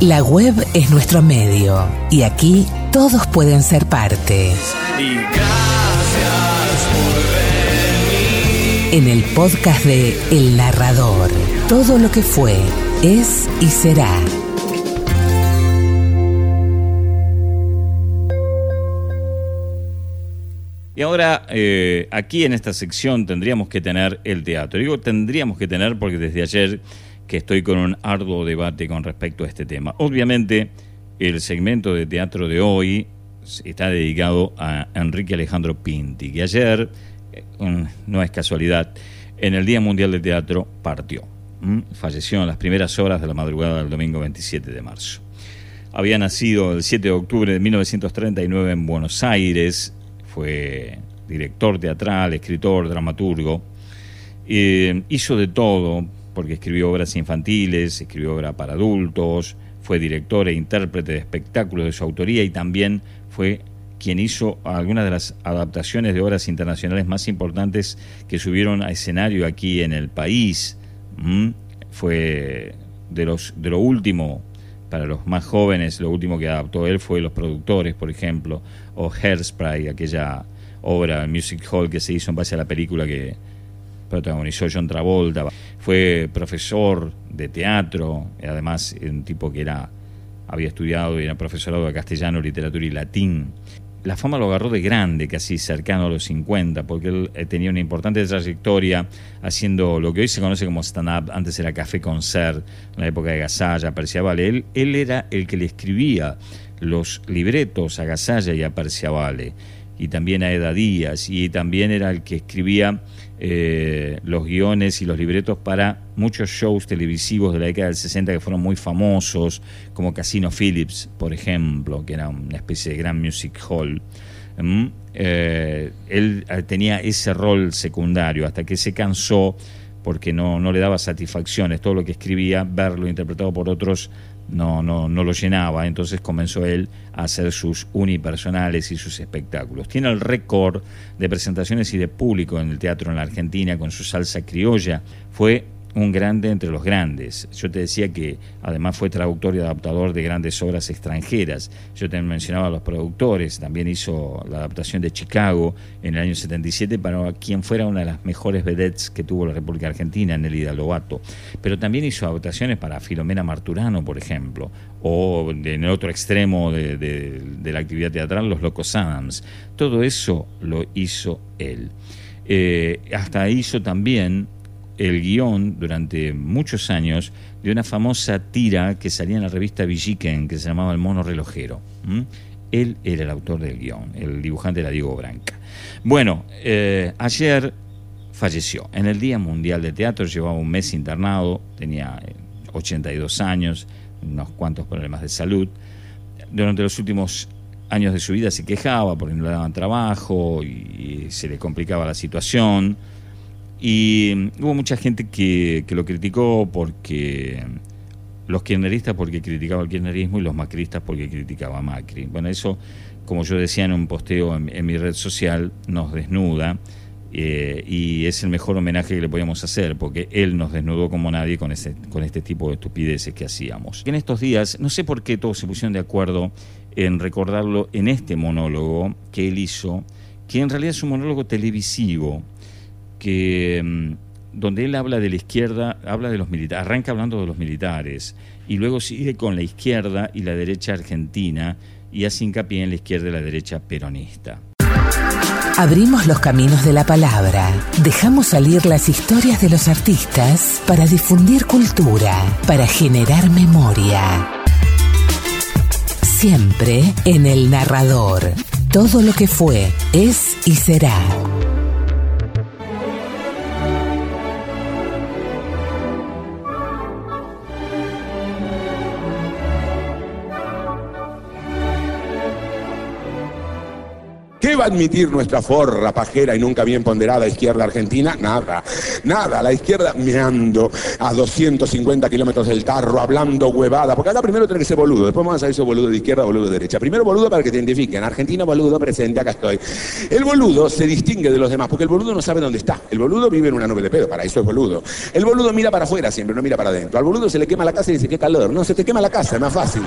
La web es nuestro medio y aquí todos pueden ser parte. Y gracias por venir. En el podcast de El Narrador, todo lo que fue, es y será. Y ahora, eh, aquí en esta sección tendríamos que tener el teatro. Digo tendríamos que tener porque desde ayer que estoy con un arduo debate con respecto a este tema. Obviamente, el segmento de teatro de hoy está dedicado a Enrique Alejandro Pinti, que ayer, eh, no es casualidad, en el Día Mundial de Teatro partió. Falleció en las primeras horas de la madrugada del domingo 27 de marzo. Había nacido el 7 de octubre de 1939 en Buenos Aires, fue director teatral, escritor, dramaturgo. hizo de todo, porque escribió obras infantiles, escribió obras para adultos, fue director e intérprete de espectáculos de su autoría y también fue quien hizo algunas de las adaptaciones de obras internacionales más importantes que subieron a escenario aquí en el país. Fue de, los, de lo último, para los más jóvenes, lo último que adaptó él fue Los Productores, por ejemplo, o Hairspray, aquella obra, Music Hall que se hizo en base a la película que protagonizó John Travolta. Fue profesor de teatro, además un tipo que era había estudiado y era profesorado de castellano, literatura y latín. La fama lo agarró de grande, casi cercano a los 50, porque él eh, tenía una importante trayectoria haciendo lo que hoy se conoce como stand-up, antes era café concert, en la época de Gasalla, Perciavale. Él, él era el que le escribía los libretos a Gasalla y a Perciavale, y también a Eda Díaz, y también era el que escribía eh, los guiones y los libretos para muchos shows televisivos de la década del 60 que fueron muy famosos, como Casino Phillips, por ejemplo, que era una especie de gran music hall. Mm, eh, él eh, tenía ese rol secundario hasta que se cansó porque no, no le daba satisfacciones. Todo lo que escribía, verlo interpretado por otros, no, no, no lo llenaba, entonces comenzó él a hacer sus unipersonales y sus espectáculos. Tiene el récord de presentaciones y de público en el teatro en la Argentina con su salsa criolla. Fue un grande entre los grandes. Yo te decía que además fue traductor y adaptador de grandes obras extranjeras. Yo te mencionaba a los productores, también hizo la adaptación de Chicago en el año 77 para quien fuera una de las mejores vedettes que tuvo la República Argentina, Nelly Lobato. Pero también hizo adaptaciones para Filomena Marturano, por ejemplo, o en el otro extremo de, la actividad teatral, Los Locos Adams. Todo eso lo hizo él. Eh, hasta hizo también el guion durante muchos años de una famosa tira que salía en la revista Villiquen que se llamaba El Mono Relojero. Él era el autor del guion, el dibujante era Diego Branca. Bueno, eh, ayer falleció. En el Día Mundial de Teatro llevaba un mes internado, tenía 82 eh, años, unos cuantos problemas de salud. Durante los últimos años de su vida se quejaba porque no le daban trabajo y se le complicaba la situación y hubo mucha gente que, lo criticó porque los kirchneristas porque criticaba el kirchnerismo y los macristas porque criticaba a Macri. Bueno, eso, como yo decía en un posteo en, mi red social, nos desnuda eh, y es el mejor homenaje que le podíamos hacer porque él nos desnudó como nadie con, ese, con este tipo de estupideces que hacíamos. En estos días, no sé por qué todos se pusieron de acuerdo en recordarlo en este monólogo que él hizo, que en realidad es un monólogo televisivo que mm, donde él habla de la izquierda, habla de los militares, arranca hablando de los militares y luego sigue con la izquierda y la derecha argentina y hace hincapié en la izquierda y la derecha peronista. Abrimos los caminos de la palabra, dejamos salir las historias de los artistas para difundir cultura, para generar memoria. Siempre en el narrador. Todo lo que fue, es y será. ¿Qué va a admitir nuestra forra, pajera y nunca bien ponderada izquierda argentina? Nada, nada. La izquierda meando a 250 kilómetros del tarro, hablando huevada. Porque acá primero tiene que ser boludo, después vamos a si boludo de izquierda boludo de derecha. Primero boludo para que te identifiquen. Argentina, boludo, presente, acá estoy. El boludo se distingue de los demás, porque el boludo no sabe dónde está. El boludo vive en una nube de pedo, para eso es boludo. El boludo mira para afuera siempre, no mira para adentro. Al boludo se le quema la casa y dice, qué calor. No, se te quema la casa, es más fácil.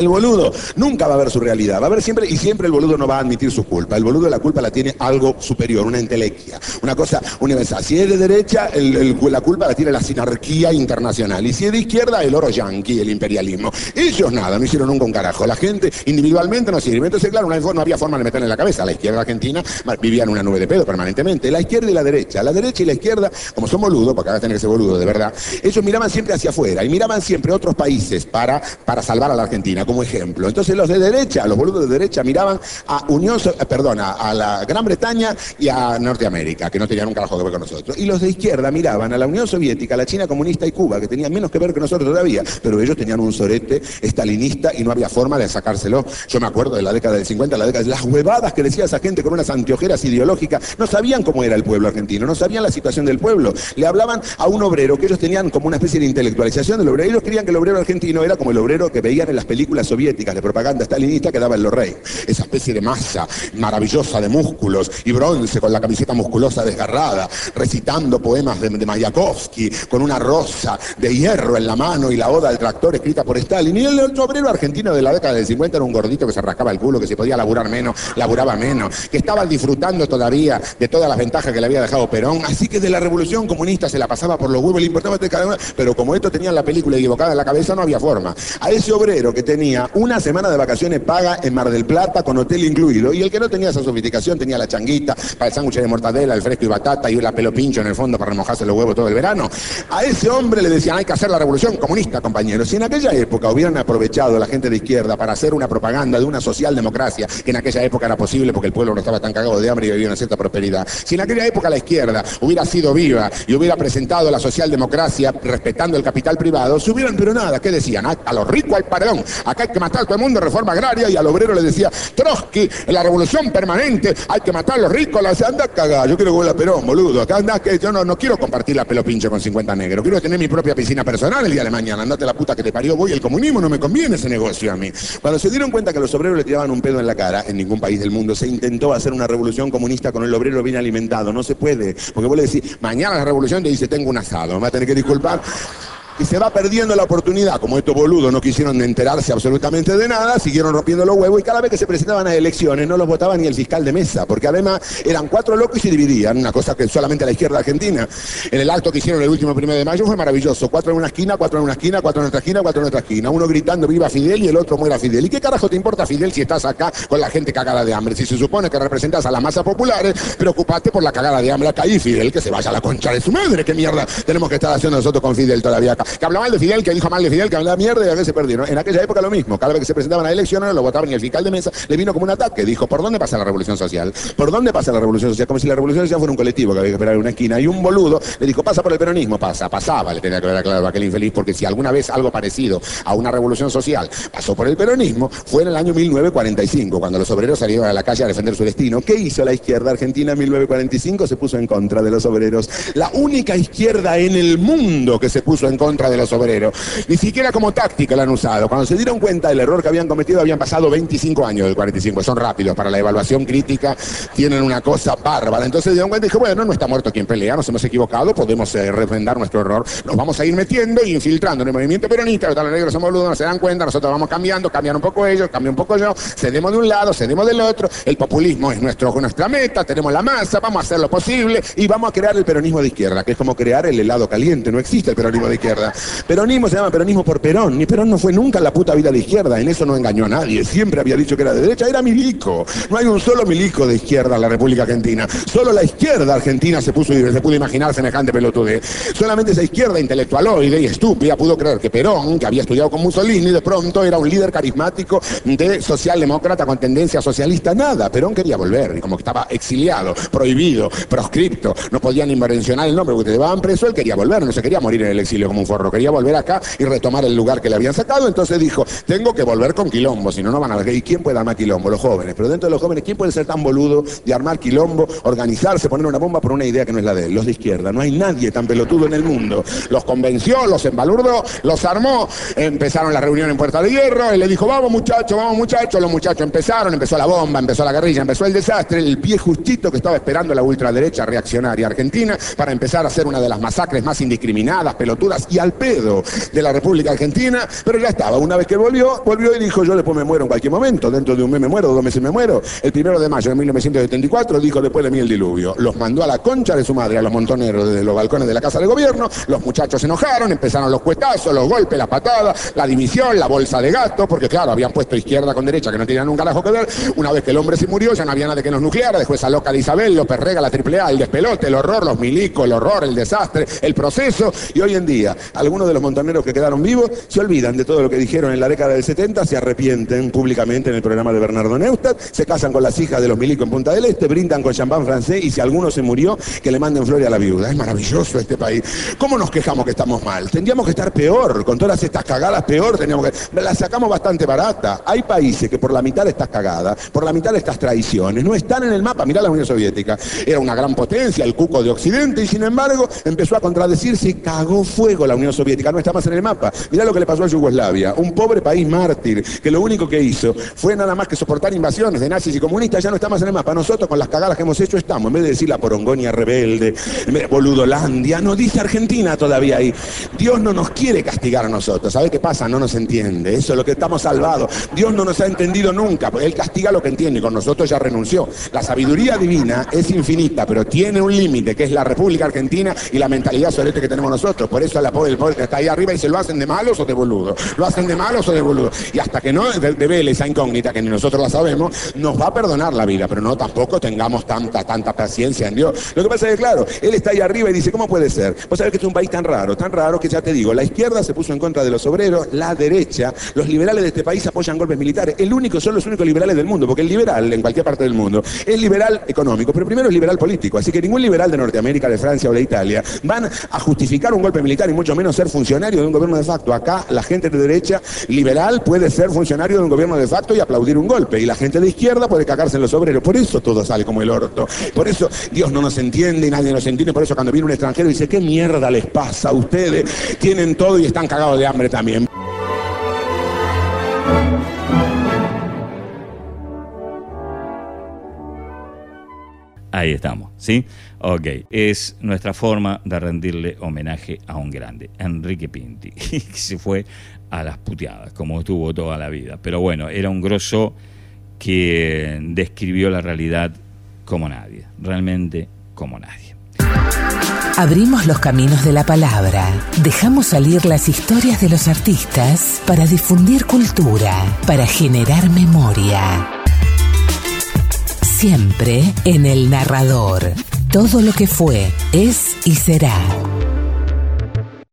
El boludo nunca va a ver su realidad, va a ver siempre, y siempre el boludo no va a admitir su culpa. El boludo la culpa la tiene algo superior, una entelequia, una cosa universal. Si es de derecha, la culpa la tiene la sinarquía internacional. Y si es de izquierda, el oro yanqui, el imperialismo. Ellos nada, no hicieron nunca un carajo. La gente individualmente no sirve. Entonces, claro, no había forma de meterle en la cabeza. La izquierda argentina vivía en una nube de pedo permanentemente. La izquierda y la derecha. La derecha y la izquierda, como son boludos, porque ahora tienen que ser boludos, de verdad, ellos miraban siempre hacia afuera y miraban siempre otros países para, para salvar a la Argentina, como ejemplo. Entonces los de derecha, los boludos de derecha miraban a Unión, eh, perdón, a, la Gran Bretaña y a Norteamérica, que no tenían un carajo que ver con nosotros. Y los de izquierda miraban a la Unión Soviética, a la China comunista y Cuba, que tenían menos que ver que nosotros todavía, pero ellos tenían un sorete estalinista y no había forma de sacárselo. Yo me acuerdo de la década del 50, la década de las huevadas que decía esa gente con unas anteojeras ideológicas, no sabían cómo era el pueblo argentino, no sabían la situación del pueblo. Le hablaban a un obrero que ellos tenían como una especie de intelectualización del obrero. Ellos creían que el obrero argentino era como el obrero que veían en las películas soviéticas de propaganda stalinista que daba en los rey. Esa especie de masa maravillosa de músculos y bronce con la camiseta musculosa desgarrada, recitando poemas de, Mayakovsky con una rosa de hierro en la mano y la oda del tractor escrita por Stalin. Y el otro obrero argentino de la década del 50 era un gordito que se rascaba el culo, que se podía laburar menos, laburaba menos, que estaba disfrutando todavía de todas las ventajas que le había dejado Perón. Así que de la revolución comunista se la pasaba por los huevos, le importaba de cada uno, pero como esto tenían la película equivocada en la cabeza, no había forma. A ese obrero que tenía una semana de vacaciones paga en Mar del Plata con hotel incluido, y el que no tenía esa sofisticación tenía la changuita para el sándwich de mortadela, el fresco y batata y la pelo pincho en el fondo para remojarse los huevos todo el verano. A ese hombre le decían, hay que hacer la revolución comunista, compañeros. Si en aquella época hubieran aprovechado la gente de izquierda para hacer una propaganda de una socialdemocracia, que en aquella época era posible porque el pueblo no estaba tan cagado de hambre y vivía una cierta prosperidad, si en aquella época la izquierda hubiera sido viva y hubiera presentado la socialdemocracia respetando el capital privado, se hubieran, pero nada, ¿qué decían? Ah, A los ricos al paredón, acá hay que matar a todo el mundo, reforma agraria, y al obrero le decía, Trotsky, la revolución permanente, hay que matar a los ricos, la anda cagada, yo quiero que vuelva a Perón, boludo, acá anda que yo no, no quiero compartir la pelo pinche con 50 negros, quiero tener mi propia piscina personal el día de mañana, andate la puta que te parió, voy, el comunismo no me conviene ese negocio a mí. Cuando se dieron cuenta que los obreros le tiraban un pedo en la cara, en ningún país del mundo se intentó hacer una revolución comunista con el obrero bien alimentado, no se puede, porque vos le decís, mañana la revolución te dice, tengo un asado, me va a tener que disculpar. Y se va perdiendo la oportunidad, como estos boludos no quisieron enterarse absolutamente de nada, siguieron rompiendo los huevos y cada vez que se presentaban a elecciones no los votaba ni el fiscal de mesa, porque además eran cuatro locos y se dividían, una cosa que solamente la izquierda argentina. En el acto que hicieron el último primero de mayo fue maravilloso, cuatro en una esquina, cuatro en una esquina, cuatro en otra esquina, cuatro en otra esquina, uno gritando viva Fidel y el otro muera Fidel. ¿Y qué carajo te importa Fidel si estás acá con la gente cagada de hambre? Si se supone que representas a las masas populares, preocupate por la cagada de hambre acá y Fidel que se vaya a la concha de su madre, qué mierda tenemos que estar haciendo nosotros con Fidel todavía Que hablaba mal de Fidel, que dijo mal de Fidel, que hablaba mierda y a veces se perdieron. En aquella época lo mismo, cada vez que se presentaban a elecciones lo votaban y el fiscal de mesa le vino como un ataque, dijo, ¿por dónde pasa la revolución social? ¿Por dónde pasa la revolución social? Como si la revolución social fuera un colectivo que había que esperar en una esquina y un boludo le dijo, pasa por el peronismo, pasa, pasaba, le tenía que ver claro a aquel infeliz, porque si alguna vez algo parecido a una revolución social pasó por el peronismo, fue en el año 1945, cuando los obreros salieron a la calle a defender su destino. ¿Qué hizo la izquierda argentina en 1945? Se puso en contra de los obreros. La única izquierda en el mundo que se puso en contra de los obreros. Ni siquiera como táctica la han usado. Cuando se dieron cuenta del error que habían cometido, habían pasado 25 años del 45. Son rápidos para la evaluación crítica, tienen una cosa bárbara. Entonces se dieron cuenta y dije, bueno, no está muerto quien pelea, nos hemos equivocado, podemos eh, refrendar nuestro error. Nos vamos a ir metiendo y infiltrando en el movimiento peronista, los negros somos boludos, no se dan cuenta, nosotros vamos cambiando, cambian un poco ellos, cambia un poco yo, cedemos de un lado, cedemos del otro, el populismo es nuestro, nuestra meta, tenemos la masa, vamos a hacer lo posible y vamos a crear el peronismo de izquierda, que es como crear el helado caliente, no existe el peronismo de izquierda. Peronismo se llama peronismo por Perón, ni Perón no fue nunca la puta vida de izquierda, en eso no engañó a nadie, siempre había dicho que era de derecha, era milico. No hay un solo milico de izquierda en la República Argentina, solo la izquierda argentina se, puso, se pudo imaginar semejante pelotude. Solamente esa izquierda intelectualoide y estúpida pudo creer que Perón, que había estudiado con Mussolini, de pronto era un líder carismático de socialdemócrata con tendencia socialista. Nada, Perón quería volver, como que estaba exiliado, prohibido, proscripto, no podían invencionar el nombre porque te llevaban preso, él quería volver, no se quería morir en el exilio como un Quería volver acá y retomar el lugar que le habían sacado. Entonces dijo, tengo que volver con quilombo, si no, no van a. ¿Y quién puede armar quilombo? Los jóvenes. Pero dentro de los jóvenes, ¿quién puede ser tan boludo de armar quilombo, organizarse, poner una bomba por una idea que no es la de él? Los de izquierda. No hay nadie tan pelotudo en el mundo. Los convenció, los embalurdó, los armó. Empezaron la reunión en Puerta de Hierro. Él le dijo, vamos muchachos, vamos muchachos. Los muchachos empezaron, empezó la bomba, empezó la guerrilla, empezó el desastre. El pie justito que estaba esperando la ultraderecha reaccionaria argentina para empezar a hacer una de las masacres más indiscriminadas, pelotudas y al pedo de la República Argentina. Pero ya estaba. Una vez que volvió, volvió y dijo, yo después me muero en cualquier momento. Dentro de un mes me muero, dos meses me muero. El primero de mayo de 1974 dijo, después de mí el diluvio. Los mandó a la concha de su madre, a los montoneros desde los balcones de la Casa de Gobierno. Los muchachos se enojaron, empezaron los cuetazos, los golpes, las patadas, la división, la bolsa de gato, porque claro, habían puesto izquierda con derecha que no tenían un carajo que ver. Una vez que el hombre se murió, ya no había nada que nos nucleara. Después esa loca de Isabel, López Rega, la AAA, el despelote, el horror, los milicos, el horror, el desastre, el proceso. Y hoy en día, algunos de los montoneros que quedaron vivos se olvidan de todo lo que dijeron en la década del 70, se arrepienten públicamente en el programa de Bernardo Neustadt, se casan con las hijas de los milicos en Punta del Este, brindan con champán francés y si alguno se murió, que le manden flores a la viuda. Es maravilloso este país. ¿Cómo nos quejamos que estamos mal? Tendríamos que estar peor, con todas estas cagadas peor, teníamos que... La sacamos bastante barata. Hay países que por la mitad de estas cagadas, por la mitad de estas traiciones, no están en el mapa. Mirá la Unión Soviética. Era una gran potencia, el cuco de Occidente, y sin embargo empezó a contradecirse y cagó fuego la Unión Soviética. No está más en el mapa. Mirá lo que le pasó a Yugoslavia. Un pobre país mártir que lo único que hizo fue nada más que soportar invasiones de nazis y comunistas, ya no está más en el mapa. Nosotros con las cagadas que hemos hecho estamos, en vez de decir la porongonia rebelde, boludolandia, no dice Argentina todavía ahí. Dios no nos quiere castigar a nosotros. ¿Sabe qué pasa? No nos entiende. Eso es lo que estamos salvados. Dios no nos ha entendido nunca, Él castiga lo que entiende. Con nosotros ya renunció. La sabiduría divina es infinita, pero tiene un límite, que es la República Argentina y la mentalidad solete que tenemos nosotros. Por eso la pobre, el poder que está ahí arriba y se lo hacen de malos o de boludos. Lo hacen de malos o de boludos. Y hasta que no devele esa incógnita, que ni nosotros la sabemos, nos va a perdonar la vida, pero no tampoco tengamos tanta, tanta paciencia en Dios. Lo que pasa es que, claro, Él está ahí arriba y dice, ¿cómo puede ser? Vos sabés que es un país tan raro, tan raro que ya te digo, la izquierda se puso en contra de los obreros, la derecha, los liberales de este país apoyan golpes militares. El único, son los únicos liberales del mundo, porque el liberal, en cualquier parte del mundo, es liberal económico, pero primero es liberal político. Así que ningún liberal de Norteamérica, de Francia o de Italia van a justificar un golpe militar y mucho menos ser funcionario de un gobierno de facto. Acá la gente de derecha liberal puede ser funcionario de un gobierno de facto y aplaudir un golpe. Y la gente de izquierda puede cagarse en los obreros. Por eso todo sale como el orto. Por eso Dios no nos entiende y nadie nos entiende. Por eso cuando viene un extranjero dice, ¿qué mierda les pasa a ustedes? Tienen todo y están cagados de hambre también. Ahí estamos, ¿sí? Ok, es nuestra forma de rendirle homenaje a un grande, Enrique Pinti, que se fue a las puteadas, como estuvo toda la vida. Pero bueno, era un grosso que describió la realidad como nadie, realmente como nadie. Abrimos los caminos de la palabra, dejamos salir las historias de los artistas para difundir cultura, para generar memoria. Siempre en el narrador. Todo lo que fue, es y será.